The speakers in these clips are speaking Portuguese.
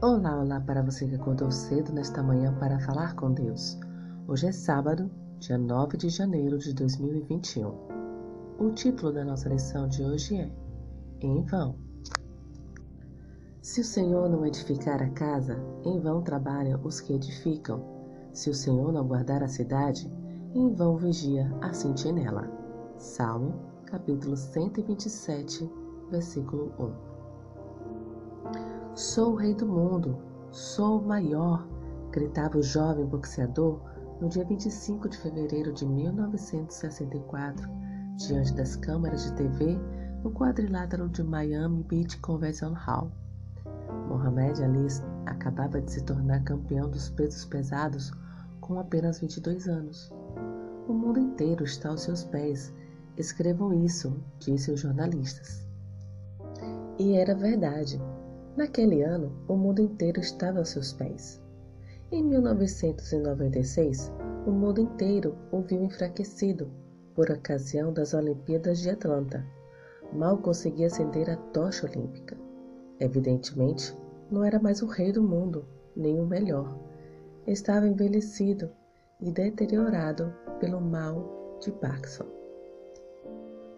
Olá, olá para você que acordou cedo nesta manhã para falar com Deus. Hoje é sábado, dia 9 de janeiro de 2021. O título da nossa lição de hoje é Em vão. Se o Senhor não edificar a casa, em vão trabalham os que edificam. Se o Senhor não guardar a cidade, em vão vigia a sentinela. Salmo, capítulo 127, versículo 1. Sou o rei do mundo, sou o maior, gritava o jovem boxeador no dia 25 de fevereiro de 1964, diante das câmeras de TV no quadrilátero de Miami Beach Convention Hall. Mohamed Ali acabava de se tornar campeão dos pesos pesados com apenas 22 anos. O mundo inteiro está aos seus pés. Escrevam isso, disse os jornalistas. E era verdade. Naquele ano, o mundo inteiro estava aos seus pés. Em 1996, o mundo inteiro o viu enfraquecido por ocasião das Olimpíadas de Atlanta. Mal conseguia acender a tocha olímpica. Evidentemente, não era mais o rei do mundo, nem o melhor. Estava envelhecido e deteriorado pelo mal de Parkinson.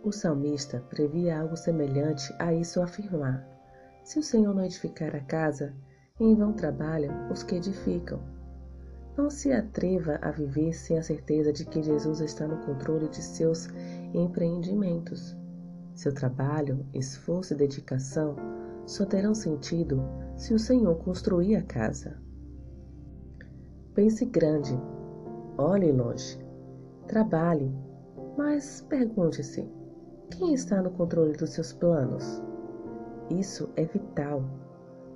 O salmista previa algo semelhante a isso afirmar: Se o Senhor não edificar a casa, em vão trabalham os que edificam. Não se atreva a viver sem a certeza de que Jesus está no controle de seus empreendimentos. Seu trabalho, esforço e dedicação só terão sentido se o Senhor construir a casa. Pense grande, olhe longe, trabalhe, mas pergunte-se: quem está no controle dos seus planos? Isso é vital.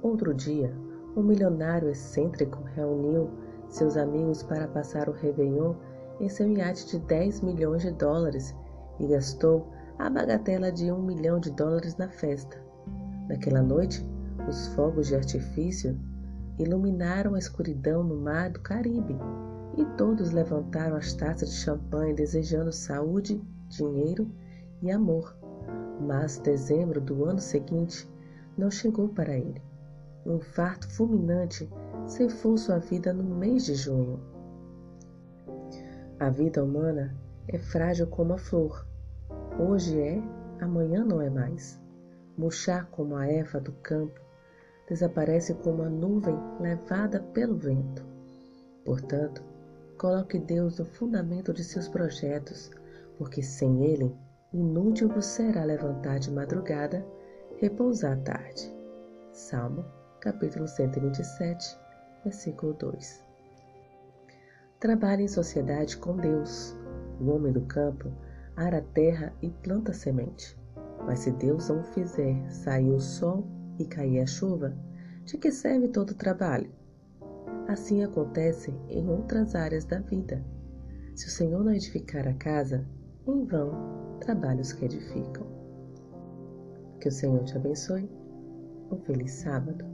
Outro dia, um milionário excêntrico reuniu seus amigos para passar o Réveillon em seu iate de 10 milhões de dólares e gastou a bagatela de um milhão de dólares na festa. Naquela noite, os fogos de artifício iluminaram a escuridão no mar do Caribe e todos levantaram as taças de champanhe desejando saúde, dinheiro e amor. Mas dezembro do ano seguinte não chegou para ele. Um infarto fulminante ceifou sua vida no mês de junho. A vida humana é frágil como a flor. Hoje é, amanhã não é mais murchar como a erva do campo, desaparece como a nuvem levada pelo vento. Portanto, coloque Deus no fundamento de seus projetos, porque sem Ele, inútil vos será levantar de madrugada, repousar à tarde. Salmo, capítulo 127, versículo 2. Trabalhe em sociedade com Deus. O homem do campo ara a terra e planta a semente. Mas se Deus não fizer sair o sol e cair a chuva, de que serve todo o trabalho? Assim acontece em outras áreas da vida. Se o Senhor não edificar a casa, em vão trabalhos que edificam. Que o Senhor te abençoe. Um feliz sábado.